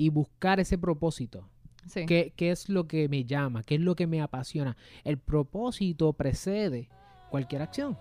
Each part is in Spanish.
y buscar ese propósito. Sí. ¿Qué, ¿Qué es lo que me llama? ¿Qué es lo que me apasiona? El propósito precede cualquier acción.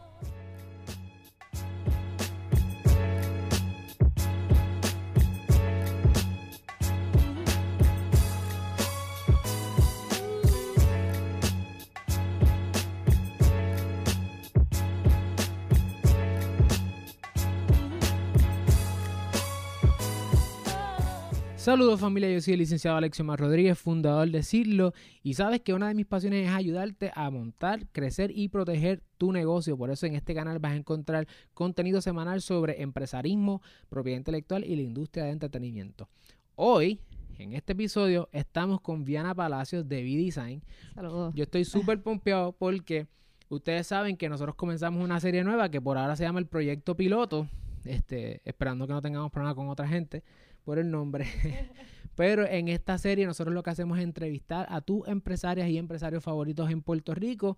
Saludos familia, yo soy el licenciado Alexio Mar Rodríguez, fundador de Cirlo, y sabes que una de mis pasiones es ayudarte a montar, crecer y proteger tu negocio. Por eso en este canal vas a encontrar contenido semanal sobre empresarismo, propiedad intelectual y la industria de entretenimiento. Hoy, en este episodio, estamos con Viana Palacios de V-Design. Saludos. Yo estoy súper pompeado porque ustedes saben que nosotros comenzamos una serie nueva que por ahora se llama el Proyecto Piloto, este, esperando que no tengamos problemas con otra gente por el nombre. Pero en esta serie nosotros lo que hacemos es entrevistar a tus empresarias y empresarios favoritos en Puerto Rico.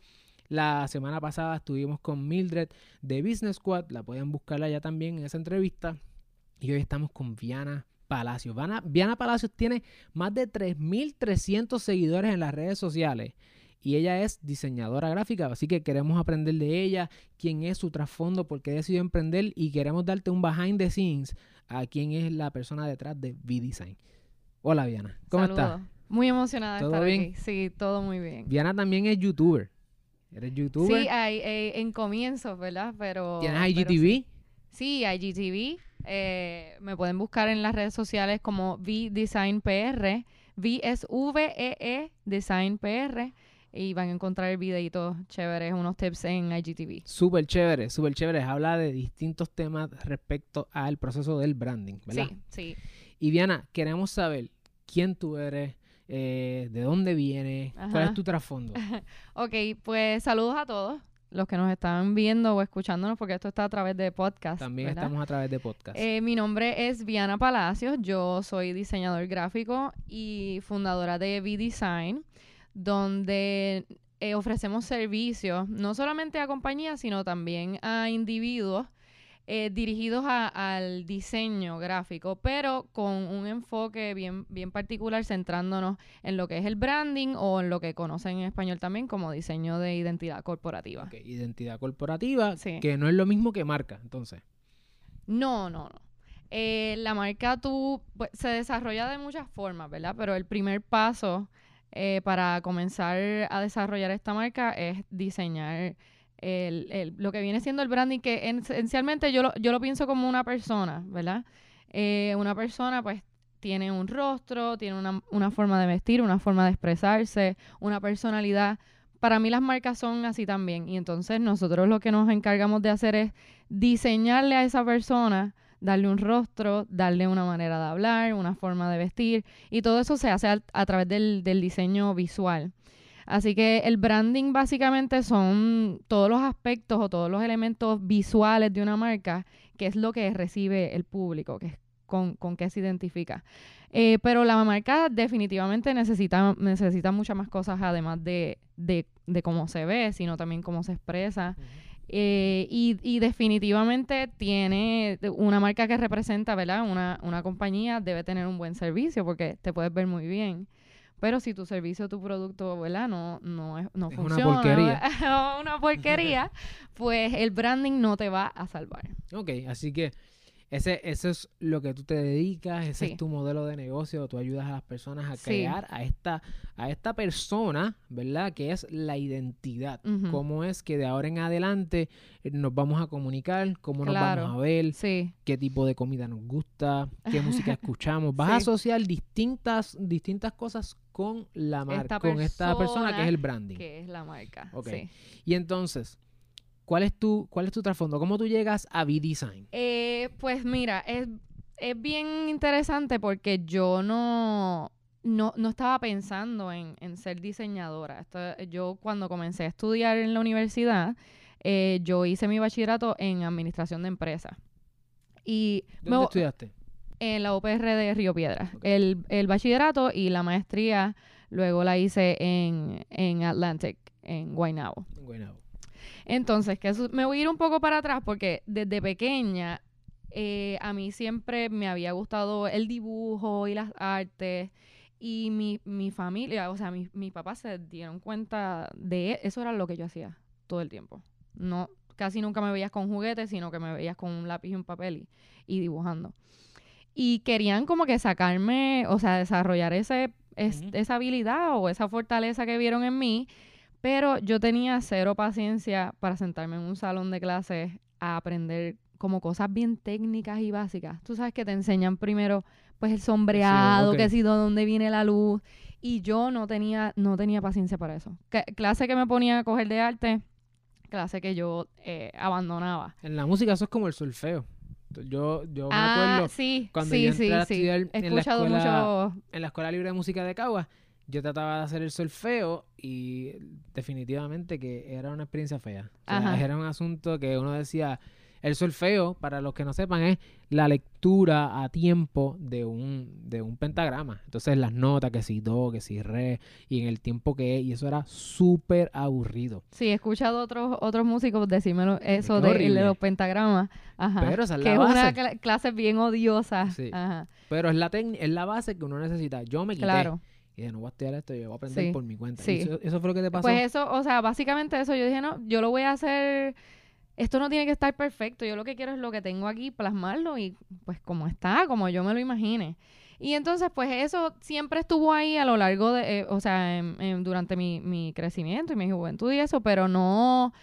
La semana pasada estuvimos con Mildred de Business Squad, la pueden buscarla ya también en esa entrevista. Y hoy estamos con Viana Palacios. Viana, Viana Palacios tiene más de 3.300 seguidores en las redes sociales y ella es diseñadora gráfica, así que queremos aprender de ella, quién es su trasfondo, por qué decidió emprender y queremos darte un behind the scenes a quién es la persona detrás de V-Design. Hola Viana, ¿cómo Saludos. estás? Muy emocionada de ¿Todo estar bien? aquí. Sí, todo muy bien. Viana también es youtuber. ¿Eres youtuber? Sí, hay, eh, en comienzos, ¿verdad? Pero. ¿Tienes pero IGTV? Sí, IGTV. Eh, me pueden buscar en las redes sociales como V-Design PR. V es V-E-E Design PR. Y van a encontrar videitos chéveres, unos tips en IGTV. Súper chévere, súper chévere. Habla de distintos temas respecto al proceso del branding, ¿verdad? Sí, sí. Y Viana, queremos saber quién tú eres, eh, de dónde vienes, cuál es tu trasfondo. Ok, pues saludos a todos los que nos están viendo o escuchándonos, porque esto está a través de podcast. También ¿verdad? estamos a través de podcast. Eh, mi nombre es Viana Palacios, yo soy diseñador gráfico y fundadora de V-Design, donde eh, ofrecemos servicios no solamente a compañías, sino también a individuos eh, dirigidos a- al diseño gráfico, pero con un enfoque bien, bien particular, centrándonos en lo que es el branding o en lo que conocen en español también como diseño de identidad corporativa. Identidad corporativa, Sí. que no es lo mismo que marca, entonces. No, no, no. Eh, la marca tú pues, se desarrolla de muchas formas, ¿verdad? Pero el primer paso eh, para comenzar a desarrollar esta marca es diseñar el, el- lo que viene siendo el branding, que en- esencialmente yo lo, yo lo pienso como una persona, ¿verdad? Eh, una persona pues tiene un rostro, tiene una, una forma de vestir, una forma de expresarse, una personalidad. Para mí las marcas son así también. Y entonces nosotros lo que nos encargamos de hacer es diseñarle a esa persona, darle un rostro, darle una manera de hablar, una forma de vestir, y todo eso se hace a, través del, del diseño visual. Así que el branding básicamente son todos los aspectos o todos los elementos visuales de una marca, que es lo que recibe el público, que es con, con qué se identifica. Eh, pero la marca definitivamente necesita, necesita muchas más cosas además de, de, de cómo se ve, sino también cómo se expresa. Eh, y, y definitivamente tiene una marca que representa, ¿verdad? Una, una compañía debe tener un buen servicio porque te puedes ver muy bien. Pero si tu servicio tu producto, ¿verdad? No, no, es, no Es una funciona. porquería. o una porquería, pues el branding no te va a salvar. Ok, así que ese, eso es lo que tú te dedicas, ese Sí. es tu modelo de negocio, tú ayudas a las personas a Sí. crear a esta, a esta persona, ¿verdad? Que es la identidad. Cómo es que de ahora en adelante eh, nos vamos a comunicar, cómo nos vamos a ver, Sí, qué tipo de comida nos gusta, qué música escuchamos. Vas a asociar distintas, distintas cosas con la marca, con esta persona que es el branding. que es la marca. Ok. Sí. Y entonces, ¿cuál es tu, cuál es tu trasfondo? ¿Cómo tú llegas a V-Design? Eh, pues mira, es, es bien interesante porque yo no, no, no estaba pensando en, en ser diseñadora. Esto, yo cuando comencé a estudiar en la universidad, eh, yo hice mi bachillerato en administración de empresas. Y ¿Dónde estudiaste? en la UPR de Río Piedras. Ok. El, el bachillerato y la maestría luego la hice en, en Atlantic, en Guaynabo. En Guaynabo. Entonces, que eso- me voy a ir un poco para atrás porque desde pequeña Eh, a mí siempre me había gustado el dibujo y las artes. Y mi, mi familia, o sea, mis mi papás se dieron cuenta de eso era lo que yo hacía todo el tiempo. No, casi nunca me veías con juguetes, sino que me veías con un lápiz y un papel y, dibujando. Y querían como que sacarme, o sea, desarrollar ese, esa habilidad o esa fortaleza que vieron en mí, pero yo tenía cero paciencia para sentarme en un salón de clases a aprender como cosas bien técnicas y básicas. Tú sabes que te enseñan primero pues el sombreado, que si de dónde viene la luz. Y yo no tenía, no tenía paciencia para eso. clase que me ponía a coger de arte, clase que yo eh, abandonaba. En la música eso es como el solfeo. Yo, yo me ah, acuerdo sí, cuando sí, yo entré a estudiar en, la escuela, en la Escuela Libre de Música de Cagua, yo trataba de hacer el solfeo y definitivamente que era una experiencia fea. era un asunto que uno decía, el solfeo, para los que no sepan, es la lectura a tiempo de un, de un pentagrama. Entonces las notas, que si do, que si re, y en el tiempo que es, y eso era súper aburrido. Sí, he escuchado otros otros músicos decirme eso de, los pentagramas. Ajá. Pero esa es que es una clase bien odiosa. Ajá. Pero es la, es la base que uno necesita. Yo me quité. Claro. Y dije, no voy a estudiar esto, yo voy a aprender por mi cuenta. Sí. Eso, eso, fue lo que te pasó? Pues eso, o sea, básicamente eso. Yo dije, no, yo lo voy a hacer esto no tiene que estar perfecto. Yo lo que quiero es lo que tengo aquí, plasmarlo y pues como está, como yo me lo imagine. Y entonces, pues eso siempre estuvo ahí a lo largo de, eh, o sea, durante mi, mi crecimiento y mi juventud y eso, pero no,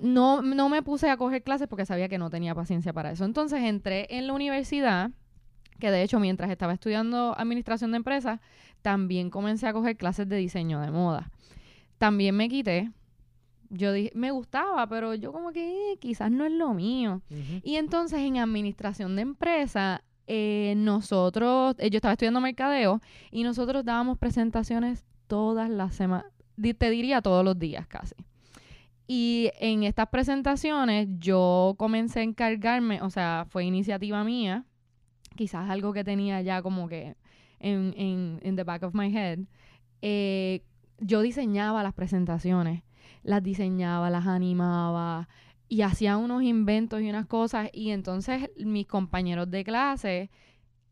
no, no me puse a coger clases porque sabía que no tenía paciencia para eso. Entonces entré en la universidad, que de hecho mientras estaba estudiando administración de empresas, también comencé a coger clases de diseño de moda. También me quité yo dije, me gustaba, pero yo como que eh, quizás no es lo mío. Y entonces en administración de empresa, eh, nosotros, eh, yo estaba estudiando mercadeo y nosotros dábamos presentaciones todas las semanas, te diría todos los días casi. Y en estas presentaciones yo comencé a encargarme, o sea, fue iniciativa mía, quizás algo que tenía ya como que en, en, en the back of my head. yo diseñaba las presentaciones las diseñaba, las animaba y hacía unos inventos y unas cosas y entonces mis compañeros de clase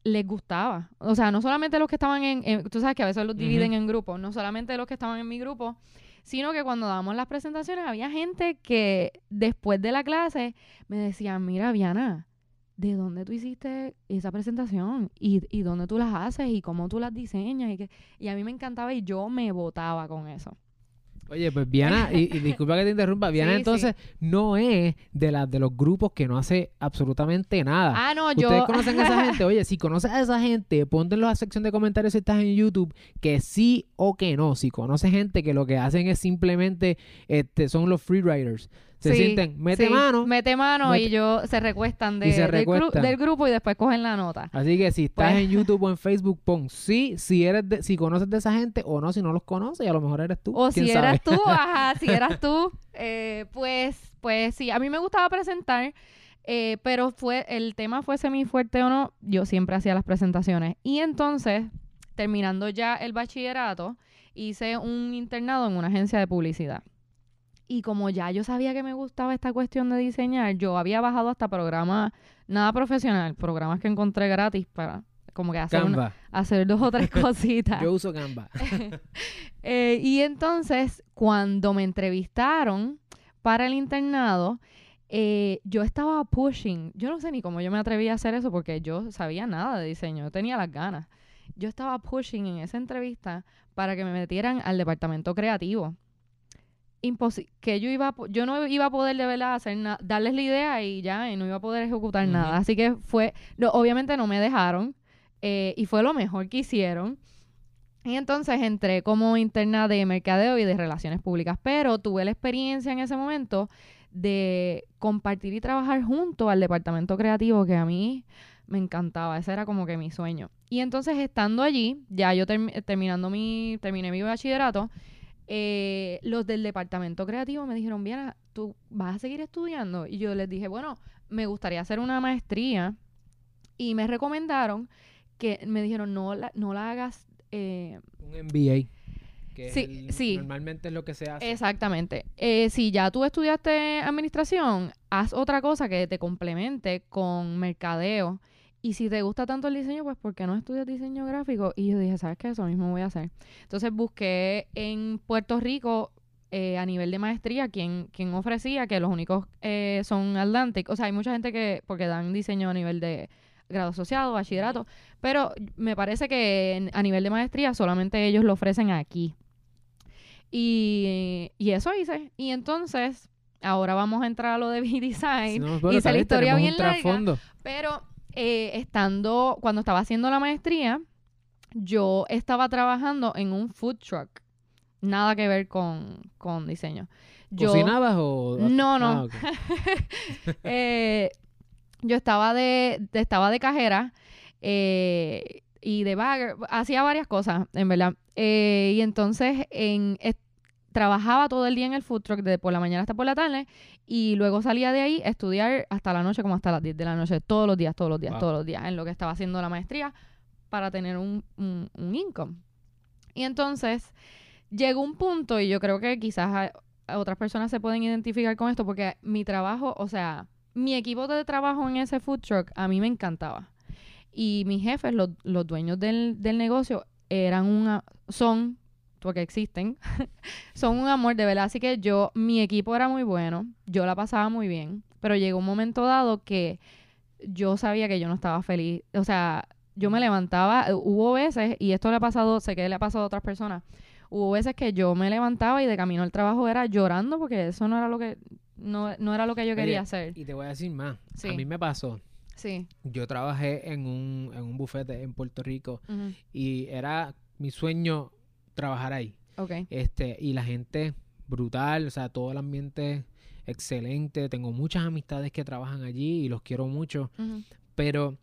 les gustaba. O sea, no solamente los que estaban en, tú sabes que a veces los dividen en grupos, no solamente los que estaban en mi grupo, sino que cuando dábamos las presentaciones había gente que después de la clase me decía, mira, Viana, ¿de dónde tú hiciste esa presentación? ¿Y, y dónde tú las haces? ¿Y cómo tú las diseñas? Y, que, y a mí me encantaba y yo me votaba con eso. Oye, pues Viana, y, disculpa que te interrumpa, Viana entonces no es de las de los grupos que no hace absolutamente nada. Ah, no, yo. Ustedes conocen a esa gente. Oye, si conoces a esa gente, ponte en la sección de comentarios si estás en YouTube que sí o que no. Si conoces gente que lo que hacen es simplemente este, son los freeriders se sienten, mete mano. Mete mano y yo se recuestan, de, Del, grupo y después cogen la nota. Así que si estás pues en YouTube o en Facebook, pon sí, si eres de, si conoces de esa gente o no, si no los conoces, y a lo mejor eres tú. O si eras tú, ajá, si eras tú, eh, pues, pues sí, a mí me gustaba presentar. Eh, pero fue el tema fue semi fuerte o no, yo siempre hacía las presentaciones. Y entonces, terminando ya el bachillerato, hice un internado en una agencia de publicidad. Y como ya yo sabía que me gustaba esta cuestión de diseñar, yo había bajado hasta programas, nada profesional, programas que encontré gratis para como que hacer, hacer dos o tres cositas. yo uso Canva. Eh, y entonces, cuando me entrevistaron para el internado, eh, yo estaba pushing. Yo no sé ni cómo yo me atreví a hacer eso porque yo sabía nada de diseño, yo tenía las ganas. Yo estaba pushing en esa entrevista para que me metieran al departamento creativo que yo iba yo no iba a poder de verdad hacer darles la idea y ya y no iba a poder ejecutar nada. Así que fue no, obviamente no me dejaron eh, y fue lo mejor que hicieron. Y entonces entré como interna de mercadeo y de relaciones públicas pero tuve la experiencia en ese momento de compartir y trabajar junto al departamento creativo que a mí me encantaba. Ese era como que mi sueño. Y entonces estando allí ya yo terminando mi terminé mi bachillerato eh, los del departamento creativo me dijeron, bien, ¿tú vas a seguir estudiando? Y yo les dije, bueno, me gustaría hacer una maestría. Y me recomendaron que, me dijeron, no la, no la hagas... Eh, un MBA. Que Sí, es el- sí. normalmente es lo que se hace. Exactamente. Eh, si ya tú estudiaste administración, haz otra cosa que te complemente con mercadeo. Y si te gusta tanto el diseño, pues ¿por qué no estudias diseño gráfico? Y yo dije, ¿sabes qué? Eso mismo voy a hacer. Entonces busqué en Puerto Rico eh, a nivel de maestría quien, quien ofrecía, que los únicos eh, son Atlantic. O sea, hay mucha gente que, porque dan diseño a nivel de grado asociado, bachillerato, pero me parece que en- a nivel de maestría solamente ellos lo ofrecen aquí. Y, y eso hice. Y entonces, ahora vamos a entrar a lo de B-Design. Si no, bueno, hice la historia bien larga. Pero eh, estando, cuando estaba haciendo la maestría, yo estaba trabajando en un food truck. Nada que ver con, con diseño. Yo, ¿Cocinabas o...? No, no. Ah, eh, yo estaba de, de- estaba de cajera eh, y de bagger, hacía varias cosas, en verdad. Eh, y entonces en, trabajaba todo el día en el food truck, de por la mañana hasta por la tarde, y luego salía de ahí a estudiar hasta la noche, como hasta las 10 de la noche, todos los días, todos los días, Wow. todos los días, en lo que estaba haciendo la maestría para tener un, un, un income. Y entonces llegó un punto, y yo creo que quizás a- a otras personas se pueden identificar con esto, porque mi trabajo, o sea, mi equipo de trabajo en ese food truck a mí me encantaba. Y mis jefes, los, los dueños del, del negocio, eran una, son, porque existen, son un amor de verdad. Así que yo, mi equipo era muy bueno, yo la pasaba muy bien, pero llegó un momento dado que yo sabía que yo no estaba feliz. O sea, yo me levantaba, eh, hubo veces, y esto le ha pasado, sé que le ha pasado a otras personas, hubo veces que yo me levantaba y de camino al trabajo era llorando porque eso no era lo que, no, no era lo que yo Oye, quería hacer. Y te voy a decir más. Sí. A mí me pasó. Sí. Yo trabajé en un, en un bufete en Puerto Rico y era mi sueño trabajar ahí. Este, y la gente brutal, o sea, todo el ambiente excelente. Tengo muchas amistades que trabajan allí y los quiero mucho. Pero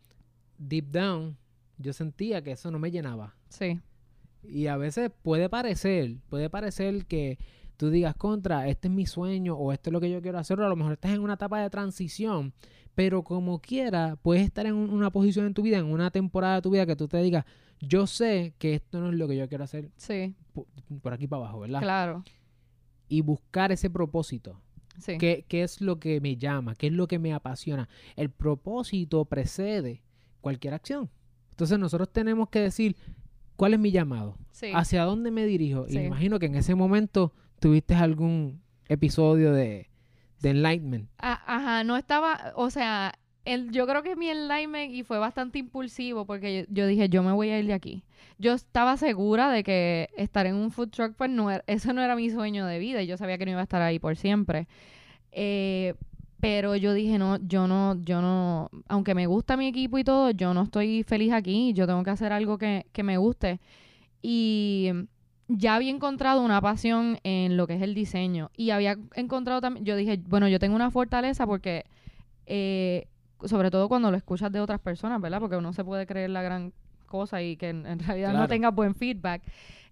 deep down, yo sentía que eso no me llenaba. Sí. Y a veces puede parecer, puede parecer que tú digas contra, este es mi sueño o esto es lo que yo quiero hacer, o a lo mejor estás en una etapa de transición, pero como quiera, puedes estar en un- una posición en tu vida, en una temporada de tu vida que tú te digas, yo sé que esto no es lo que yo quiero hacer Sí. po- por aquí para abajo, ¿verdad? Claro. Y buscar ese propósito. Sí. ¿Qué, ¿Qué es lo que me llama? ¿Qué es lo que me apasiona? El propósito precede cualquier acción. Entonces nosotros tenemos que decir, ¿cuál es mi llamado? Sí. ¿Hacia dónde me dirijo? Y Sí. me imagino que en ese momento tuviste algún episodio de, de enlightenment. Ajá, no estaba, o sea, yo creo que mi enlightenment y fue bastante impulsivo porque yo, yo dije, yo me voy a ir de aquí. Yo estaba segura de que estar en un food truck, pues no era, eso no era mi sueño de vida y yo sabía que no iba a estar ahí por siempre. Eh, pero yo dije, no, yo no, yo no, aunque me gusta mi equipo y todo, yo no estoy feliz aquí, yo tengo que hacer algo que, que me guste. Y ya había encontrado una pasión en lo que es el diseño y había encontrado también, yo dije, bueno, yo tengo una fortaleza porque, eh, sobre todo cuando lo escuchas de otras personas, ¿verdad? Porque uno se puede creer la gran cosa y que en, en realidad no tenga buen feedback.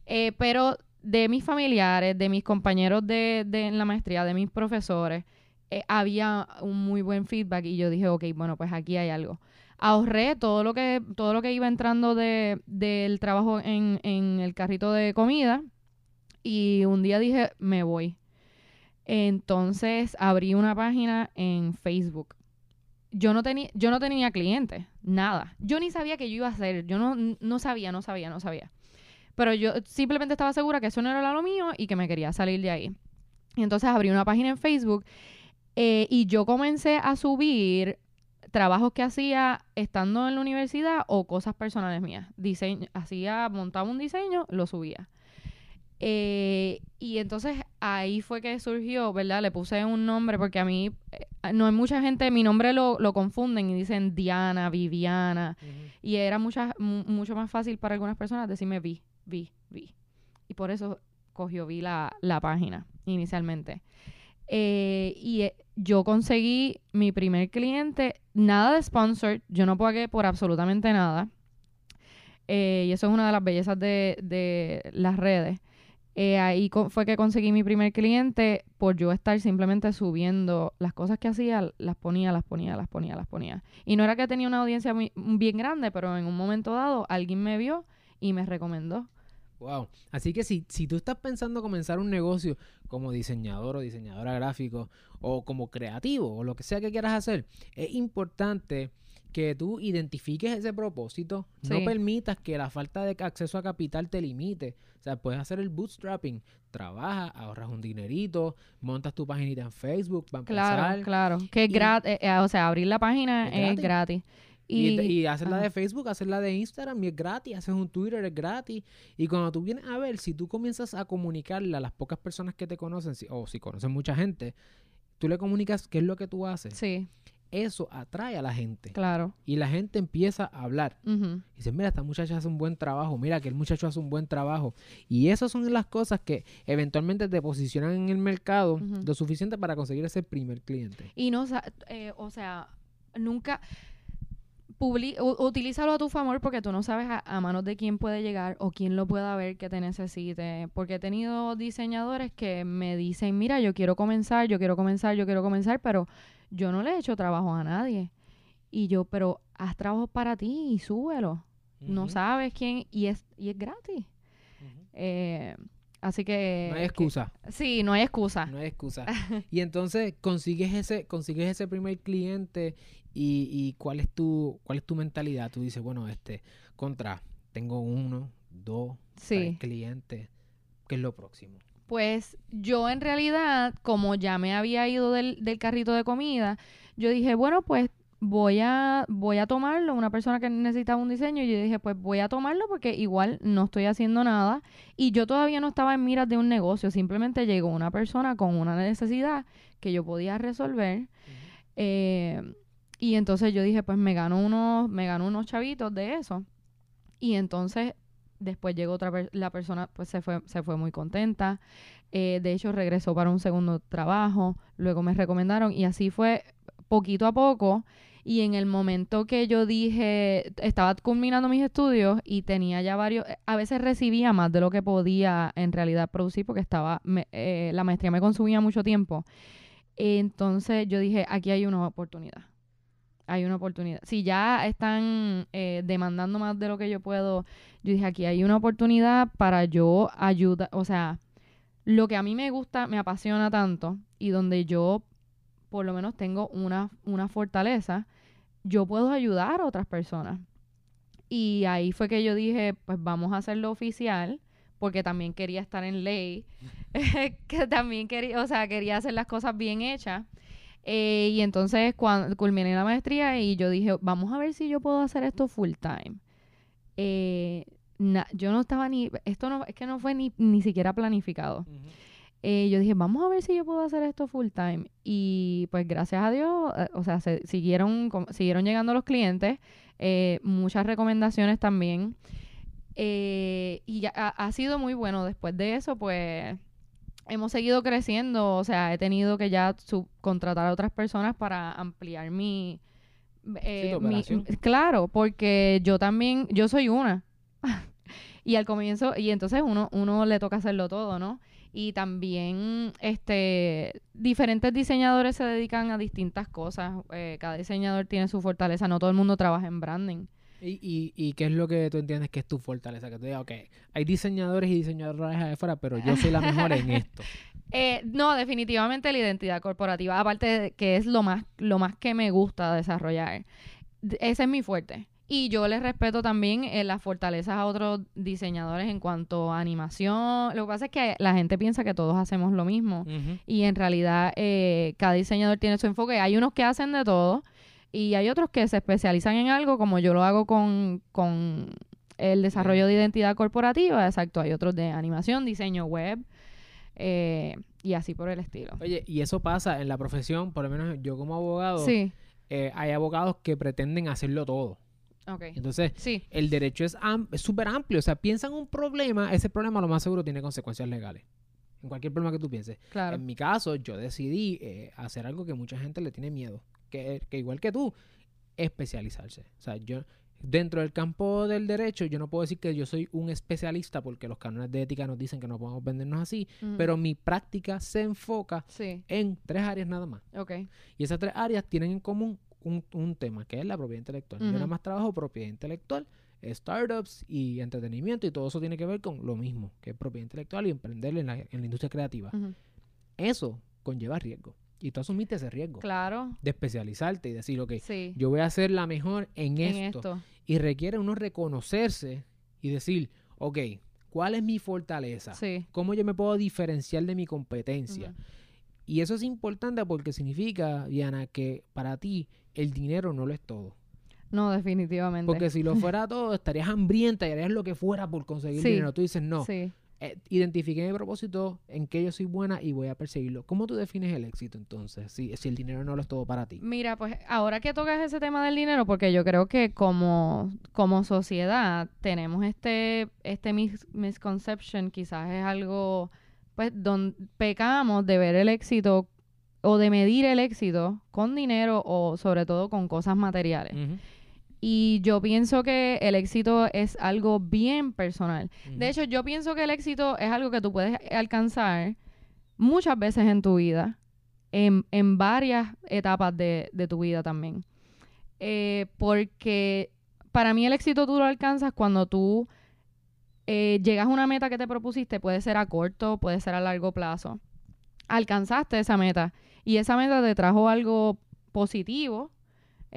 Eh, pero de mis familiares, de mis compañeros de, de en la maestría, de mis profesores, eh, había un muy buen feedback y yo dije, ok, bueno, pues aquí hay algo. Ahorré todo lo que, todo lo que iba entrando de, del trabajo en, en el carrito de comida y un día dije, me voy. Entonces abrí una página en Facebook. Yo no tenía, yo no tenía clientes, nada. Yo ni sabía que yo iba a hacer, yo no, no sabía, no sabía, no sabía. Pero yo simplemente estaba segura que eso no era lo mío y que me quería salir de ahí. Y entonces abrí una página en Facebook eh, y yo comencé a subir trabajos que hacía estando en la universidad o cosas personales mías. Diseño, hacía, montaba un diseño, lo subía. Eh, y entonces ahí fue que surgió, ¿verdad? Le puse un nombre porque a mí, eh, no hay mucha gente, mi nombre lo, lo confunden y dicen Diana, Viviana. Y era mucha, mu- mucho más fácil para algunas personas decirme vi, vi, vi. Y por eso cogió vi la, la página inicialmente. Eh, y eh, yo conseguí mi primer cliente, nada de sponsor, yo no pagué por absolutamente nada. Eh, y eso es una de las bellezas de, de las redes. Eh, ahí fue que conseguí mi primer cliente por yo estar simplemente subiendo las cosas que hacía, las ponía, las ponía, las ponía, las ponía. Y no era que tenía una audiencia muy, bien grande, pero en un momento dado alguien me vio y me recomendó Wow. Así que si, si tú estás pensando comenzar un negocio como diseñador o diseñadora gráfico o como creativo o lo que sea que quieras hacer, es importante que tú identifiques ese propósito, no permitas que la falta de acceso a capital te limite. O sea, puedes hacer el bootstrapping, trabajas, ahorras un dinerito, montas tu paginita en Facebook para Claro, empezar. claro. Que es gratis. o sea, abrir la página Es es gratis. Y, Y, y hacer la de Facebook, hacer la de Instagram y es gratis, haces un Twitter, es gratis. Y cuando tú vienes a ver, si tú comienzas a comunicarle a las pocas personas que te conocen, si- o si conocen mucha gente, tú le comunicas qué es lo que tú haces. Sí, Eso atrae a la gente. claro. Y la gente empieza a hablar. Ujú. Y dice, mira, esta muchacha hace un buen trabajo, mira que el muchacho hace un buen trabajo. Y esas son las cosas que eventualmente te posicionan en el mercado lo suficiente para conseguir ese primer cliente. Y no, eh, o sea, nunca publi- utilízalo a tu favor porque tú no sabes a, a manos de quién puede llegar o quién lo pueda ver que te necesite. Porque he tenido diseñadores que me dicen, mira, yo quiero comenzar, yo quiero comenzar, yo quiero comenzar, pero yo no le he hecho trabajo a nadie. Y yo, pero haz trabajo para ti y súbelo. No sabes quién y es, y es gratis. Eh, así que... No hay que- excusa. sí, no hay excusa. No hay excusa. y entonces consigues ese, consigues ese primer cliente y, y cuál es tu, cuál es tu mentalidad. Tú dices, bueno, este, contra, tengo uno, dos, tres clientes. ¿Qué es lo próximo? Pues yo en realidad, como ya me había ido del, del carrito de comida, yo dije, bueno, pues voy a, voy a tomarlo, una persona que necesitaba un diseño, y yo dije, pues voy a tomarlo porque igual no estoy haciendo nada. Y yo todavía no estaba en miras de un negocio, simplemente llegó una persona con una necesidad que yo podía resolver. eh, y entonces yo dije, pues me gano unos, me gano unos chavitos de eso. Y entonces después llegó otra per- la persona, pues se fue, se fue muy contenta. Eh, de hecho, regresó para un segundo trabajo. Luego me recomendaron y así fue poquito a poco. Y en el momento que yo dije, estaba culminando mis estudios y tenía ya varios, a veces recibía más de lo que podía en realidad producir porque estaba, me- eh, la maestría me consumía mucho tiempo. Entonces yo dije, aquí hay una oportunidad. Hay una oportunidad. Si ya están eh, demandando más de lo que yo puedo, yo dije, aquí hay una oportunidad para yo ayudar, o sea, lo que a mí me gusta, me apasiona tanto y donde yo por lo menos tengo una, una fortaleza, yo puedo ayudar a otras personas. Y ahí fue que yo dije, pues vamos a hacerlo oficial, porque también quería estar en ley, que también quería, o sea, quería hacer las cosas bien hechas. Eh, y entonces cuando culminé la maestría y yo dije, vamos a ver si yo puedo hacer esto full time. Eh, na- yo no estaba ni, esto no, es que no fue ni, ni siquiera planificado. Eh, yo dije, vamos a ver si yo puedo hacer esto full time. Y pues gracias a Dios, eh, o sea, se siguieron, com- siguieron llegando los clientes, eh, muchas recomendaciones también. Eh, y ya ha, ha sido muy bueno. Después de eso, pues hemos seguido creciendo. O sea, he tenido que ya subcontratar a otras personas para ampliar mi... eh, mi- claro, porque yo también, yo soy una. y al comienzo, y entonces uno, uno le toca hacerlo todo, ¿no? Y también, este, diferentes diseñadores se dedican a distintas cosas. Eh, cada diseñador tiene su fortaleza. No todo el mundo trabaja en branding. ¿Y, y, ¿Y qué es lo que tú entiendes que es tu fortaleza? Que tú digas, ok, hay diseñadores y diseñadoras allá afuera, pero yo soy la mejor en esto. Eh, no, definitivamente la identidad corporativa, aparte de que es lo más, lo más que me gusta desarrollar. Ese es mi fuerte. Y yo les respeto también eh, las fortalezas a otros diseñadores en cuanto a animación. Lo que pasa es que la gente piensa que todos hacemos lo mismo. Y en realidad eh, cada diseñador tiene su enfoque. Hay unos que hacen de todo y hay otros que se especializan en algo, como yo lo hago con, con el desarrollo de identidad corporativa. Exacto, hay otros de animación, diseño web eh, y así por el estilo. Oye, y eso pasa en la profesión, por lo menos yo como abogado, Sí, eh, hay abogados que pretenden hacerlo todo. ok. Entonces, Sí, el derecho es am- súper amplio. O sea, piensa en un problema, ese problema lo más seguro tiene consecuencias legales. En cualquier problema que tú pienses. claro. En mi caso, yo decidí eh, hacer algo que mucha gente le tiene miedo. Que, que igual que tú, especializarse. O sea, yo dentro del campo del derecho, yo no puedo decir que yo soy un especialista porque los cánones de ética nos dicen que no podemos vendernos así, Mm, pero mi práctica se enfoca Sí, en tres áreas nada más. ok. Y esas tres áreas tienen en común un, un tema, que es la propiedad intelectual. Yo Ujú. nada más trabajo propiedad intelectual startups y entretenimiento y todo eso tiene que ver con lo mismo, que es propiedad intelectual y emprender en la, en la industria creativa. Eso conlleva riesgo. Y tú asumiste ese riesgo Claro. de especializarte y decir, ok, Sí. yo voy a ser la mejor en, en esto. esto. Y requiere uno reconocerse y decir, ok, ¿cuál es mi fortaleza? Sí. ¿Cómo yo me puedo diferenciar de mi competencia? Y eso es importante porque significa, Diana, que para ti el dinero no lo es todo. No, definitivamente. Porque si lo fuera todo, estarías hambrienta y harías lo que fuera por conseguir Sí. dinero. Tú dices, no, Sí. Eh, identifiqué mi propósito, en que yo soy buena y voy a perseguirlo. ¿Cómo tú defines el éxito entonces? Si, si el dinero no lo es todo para ti. Mira, pues ahora que tocas ese tema del dinero, porque yo creo que como, como sociedad tenemos este, este mis- misconception, quizás es algo, pues, donde pecamos de ver el éxito o de medir el éxito con dinero o sobre todo con cosas materiales. Y yo pienso que el éxito es algo bien personal. De hecho, yo pienso que el éxito es algo que tú puedes alcanzar muchas veces en tu vida, en, en varias etapas de, de tu vida también. Eh, porque para mí el éxito tú lo alcanzas cuando tú eh, llegas a una meta que te propusiste, puede ser a corto, puede ser a largo plazo. Alcanzaste esa meta y esa meta te trajo algo positivo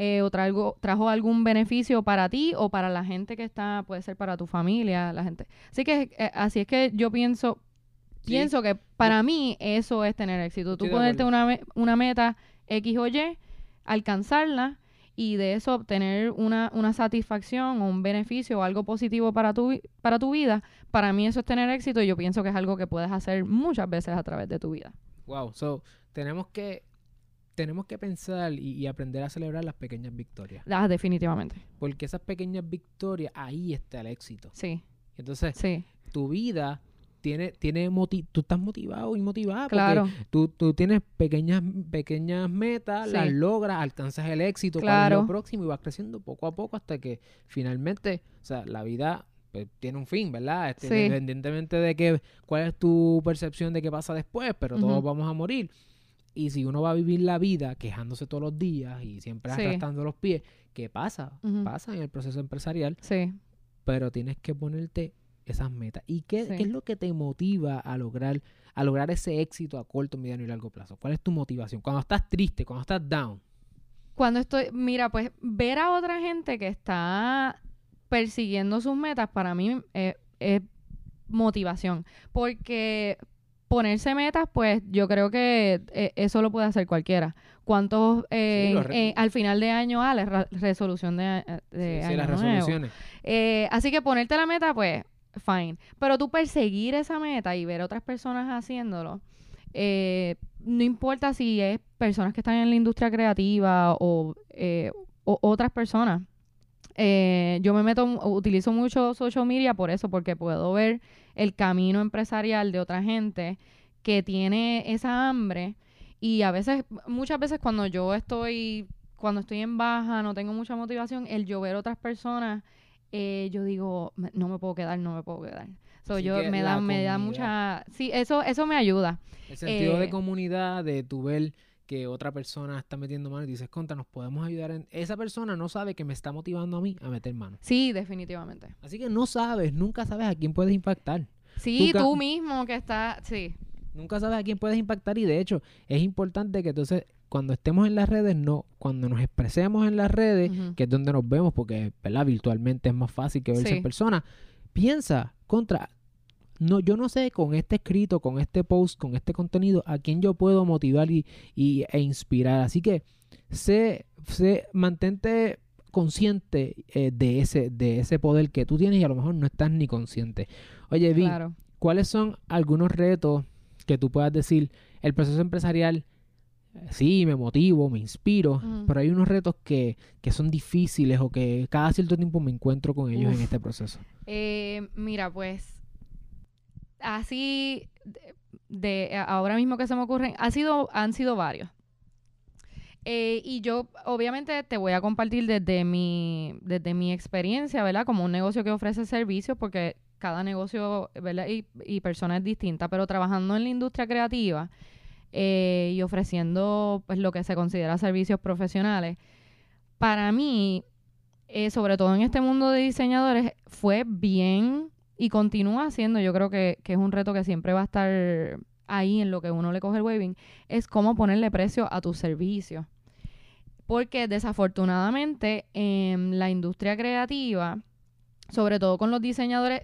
eh, o trajo, trajo algún beneficio para ti o para la gente que está, puede ser para tu familia, la gente. Así que eh, así es que yo pienso, Sí. pienso que para mí eso es tener éxito. Tú ponerte una, me- una meta X o Y, alcanzarla y de eso obtener una, una satisfacción o un beneficio o algo positivo para tu, para tu vida, para mí eso es tener éxito y yo pienso que es algo que puedes hacer muchas veces a través de tu vida. Wow, so tenemos que tenemos que pensar y, y aprender a celebrar las pequeñas victorias. Ah, definitivamente. Porque esas pequeñas victorias, ahí está el éxito. Sí, Entonces, sí, tu vida tiene, tiene tú estás motivado y motivada. porque claro. Tú, tú tienes pequeñas, pequeñas metas, Sí. las logras, alcanzas el éxito, Claro. lo próximo y vas creciendo poco a poco hasta que finalmente, o sea, la vida pues, tiene un fin, ¿verdad? Este, Sí. Independientemente de que, cuál es tu percepción de qué pasa después, pero todos vamos a morir. Y si uno va a vivir la vida quejándose todos los días y siempre Sí. arrastrando los pies, ¿qué pasa? Pasa en el proceso empresarial, Sí. pero tienes que ponerte esas metas. ¿Y qué, Sí. qué es lo que te motiva a lograr, a lograr ese éxito a corto, mediano y largo plazo? ¿Cuál es tu motivación? Cuando estás triste, cuando estás down. Cuando estoy, mira, pues ver a otra gente que está persiguiendo sus metas para mí eh, es motivación. Porque ponerse metas, pues yo creo que eh, eso lo puede hacer cualquiera. ¿Cuántos eh, eh, al final de año, ah, la resolución de, eh, de Sí, sí, las año nuevo. resoluciones. Así que ponerte la meta, pues, fine. Pero tú perseguir esa meta y ver a otras personas haciéndolo, eh, no importa si es personas que están en la industria creativa o, eh, o otras personas. Eh, yo me meto, utilizo mucho social media por eso, porque puedo ver el camino empresarial de otra gente que tiene esa hambre y a veces, muchas veces cuando yo estoy, cuando estoy en baja, no tengo mucha motivación, el yo ver otras personas, eh, yo digo, "Me- no me puedo quedar, no me puedo quedar. So, yo me da, me da mucha, sí, eso, eso me ayuda. El sentido de Eh, comunidad, de tu ver que otra persona está metiendo mano y dices, contra, nos podemos ayudar. En... Esa persona no sabe que me está motivando a mí a meter mano. Sí, definitivamente. Así que no sabes, nunca sabes a quién puedes impactar. Sí, tú mismo que estás, sí, Nunca sabes a quién puedes impactar y de hecho es importante que entonces cuando estemos en las redes, no, cuando nos expresemos en las redes, que es donde nos vemos, porque ¿verdad? virtualmente es más fácil que verse Sí. en persona, piensa contra, no, yo no sé con este escrito, con este post, con este contenido, a quién yo puedo motivar y, y- e inspirar. Así que sé, sé mantente consciente eh, de ese de ese poder que tú tienes y a lo mejor no estás ni consciente. Oye, Vi, claro. ¿cuáles son algunos retos que tú puedas decir, el proceso empresarial, sí, me motivo, me inspiro, pero hay unos retos que, que son difíciles o que cada cierto tiempo me encuentro con ellos en este proceso? Eh, mira, pues así de, ahora mismo que se me ocurren, ha sido, han sido varios. Eh, y yo obviamente te voy a compartir desde mi, desde mi experiencia, ¿verdad? Como un negocio que ofrece servicios, porque cada negocio, ¿verdad? Y, y persona es distinta, pero trabajando en la industria creativa eh, y ofreciendo pues lo que se considera servicios profesionales, para mí eh, sobre todo en este mundo de diseñadores, fue bien y continúa siendo, yo creo que, que es un reto que siempre va a estar ahí en lo que uno le coge el waving, es cómo ponerle precio a tus servicios. Porque desafortunadamente en la industria creativa, sobre todo con los diseñadores,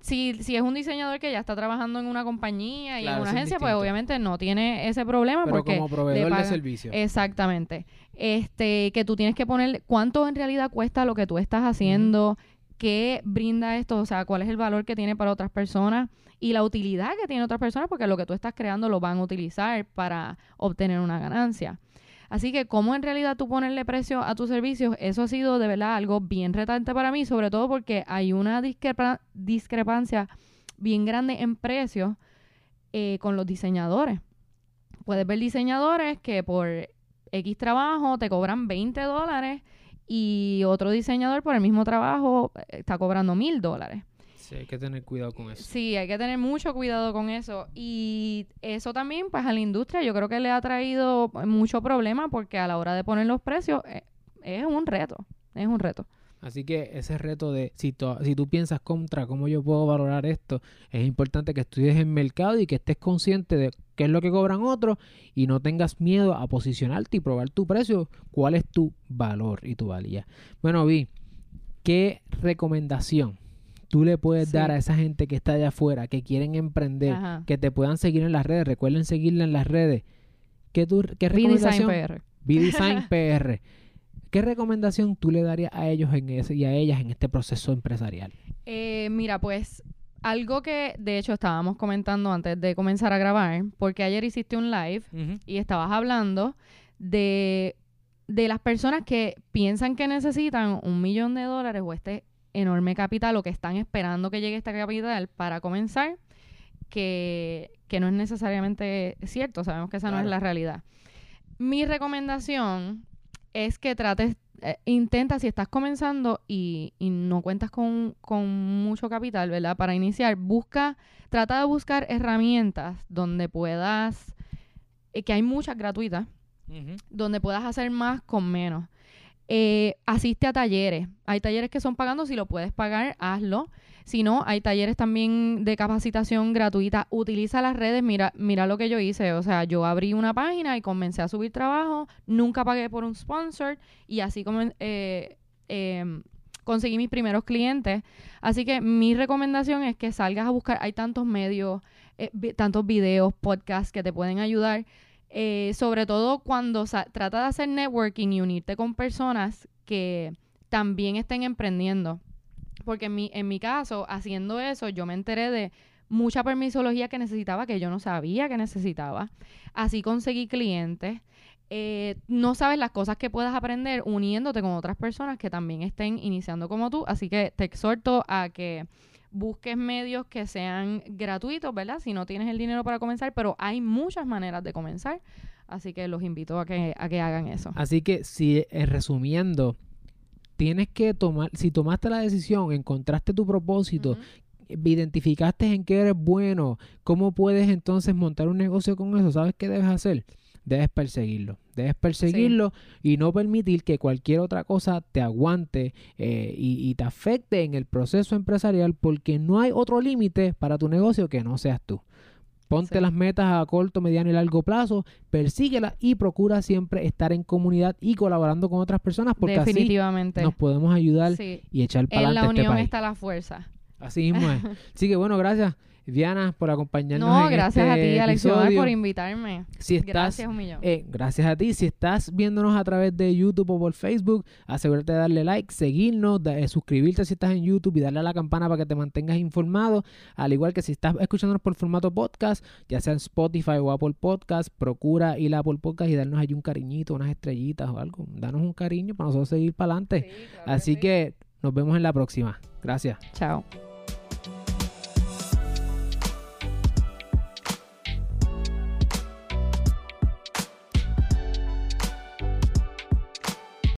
si, si es un diseñador que ya está trabajando en una compañía y Claro, en una agencia, pues obviamente no tiene ese problema Pero porque como proveedor de servicio. Exactamente. Este, que tú tienes que poner cuánto en realidad cuesta lo que tú estás haciendo, qué brinda esto, o sea, cuál es el valor que tiene para otras personas y la utilidad que tiene otras personas, porque lo que tú estás creando lo van a utilizar para obtener una ganancia. Así que cómo en realidad tú ponerle precio a tus servicios, eso ha sido de verdad algo bien retante para mí, sobre todo porque hay una discrepa- discrepancia bien grande en precios eh, con los diseñadores. Puedes ver diseñadores que por X trabajo te cobran 20 dólares y otro diseñador por el mismo trabajo eh, está cobrando mil dólares. Sí, hay que tener cuidado con eso. Sí, hay que tener mucho cuidado con eso. Y eso también, pues a la industria yo creo que le ha traído mucho problema porque a la hora de poner los precios eh, es un reto, es un reto. Así que ese reto de si, to- si tú piensas contra cómo yo puedo valorar esto, es importante que estudies el mercado y que estés consciente de qué es lo que cobran otros y no tengas miedo a posicionarte y probar tu precio, cuál es tu valor y tu valía. Bueno, Vi, ¿qué recomendación tú le puedes Sí. dar a esa gente que está allá afuera, que quieren emprender, Ajá. que te puedan seguir en las redes? Recuerden seguirla en las redes. ¿Qué, tú, qué B-Design recomendación? PR. B-Design PR. ¿Qué recomendación tú le darías a ellos en ese, y a ellas en este proceso empresarial? Eh, mira, pues algo que de hecho estábamos comentando antes de comenzar a grabar, porque ayer hiciste un live y estabas hablando de, de las personas que piensan que necesitan un millón de dólares o este enorme capital o que están esperando que llegue este capital para comenzar, que, que no es necesariamente cierto, sabemos que esa no es la realidad. Mi recomendación es que trates, eh, intenta si estás comenzando y, y no cuentas con, con mucho capital, ¿verdad? Para iniciar, busca, trata de buscar herramientas donde puedas, eh, que hay muchas gratuitas, donde puedas hacer más con menos. Eh, asiste a talleres. Hay talleres que son pagando, si lo puedes pagar, hazlo. Si no, hay talleres también de capacitación gratuita. Utiliza las redes. Mira, mira lo que yo hice. O sea, yo abrí una página y comencé a subir trabajo. Nunca pagué por un sponsor y así comen- eh, em, conseguí mis primeros clientes. Así que mi recomendación es que salgas a buscar. Hay tantos medios, eh, tantos videos, podcasts que te pueden ayudar. Eh, sobre todo cuando trata de hacer networking y unirte con personas que también estén emprendiendo. Porque en mi, en mi caso, haciendo eso, yo me enteré de mucha permisología que necesitaba que yo no sabía que necesitaba. Así conseguí clientes. Eh, no sabes las cosas que puedas aprender uniéndote con otras personas que también estén iniciando como tú. Así que te exhorto a que busques medios que sean gratuitos, ¿verdad? Si no tienes el dinero para comenzar, pero hay muchas maneras de comenzar. Así que los invito a que, a que hagan eso. Así que si eh, resumiendo, tienes que tomar, si tomaste la decisión, encontraste tu propósito, identificaste en qué eres bueno, cómo puedes entonces montar un negocio con eso, ¿sabes qué debes hacer? Debes perseguirlo, debes perseguirlo y no permitir que cualquier otra cosa te aguante eh, y, y te afecte en el proceso empresarial porque no hay otro límite para tu negocio que no seas tú. Ponte Sí. las metas a corto, mediano y largo plazo, persíguelas y procura siempre estar en comunidad y colaborando con otras personas porque así Definitivamente. nos podemos ayudar Sí. y echar para En la adelante este unión país. está la fuerza. Así mismo es. Así que bueno, gracias Diana por acompañarnos No, en gracias a este ti, Alex Omar, episodio. por invitarme. Si estás, Gracias un millón. eh, gracias a ti. Si estás viéndonos a través de YouTube o por Facebook, asegúrate de darle like, seguirnos, eh, suscribirte si estás en YouTube y darle a la campana para que te mantengas informado. Al igual que si estás escuchándonos por formato podcast, ya sea en Spotify o Apple Podcast, procura ir a Apple Podcast y darnos ahí un cariñito, unas estrellitas o algo. Danos un cariño para nosotros seguir para adelante. Sí, claro Así sí. que nos vemos en la próxima. Gracias. Chao.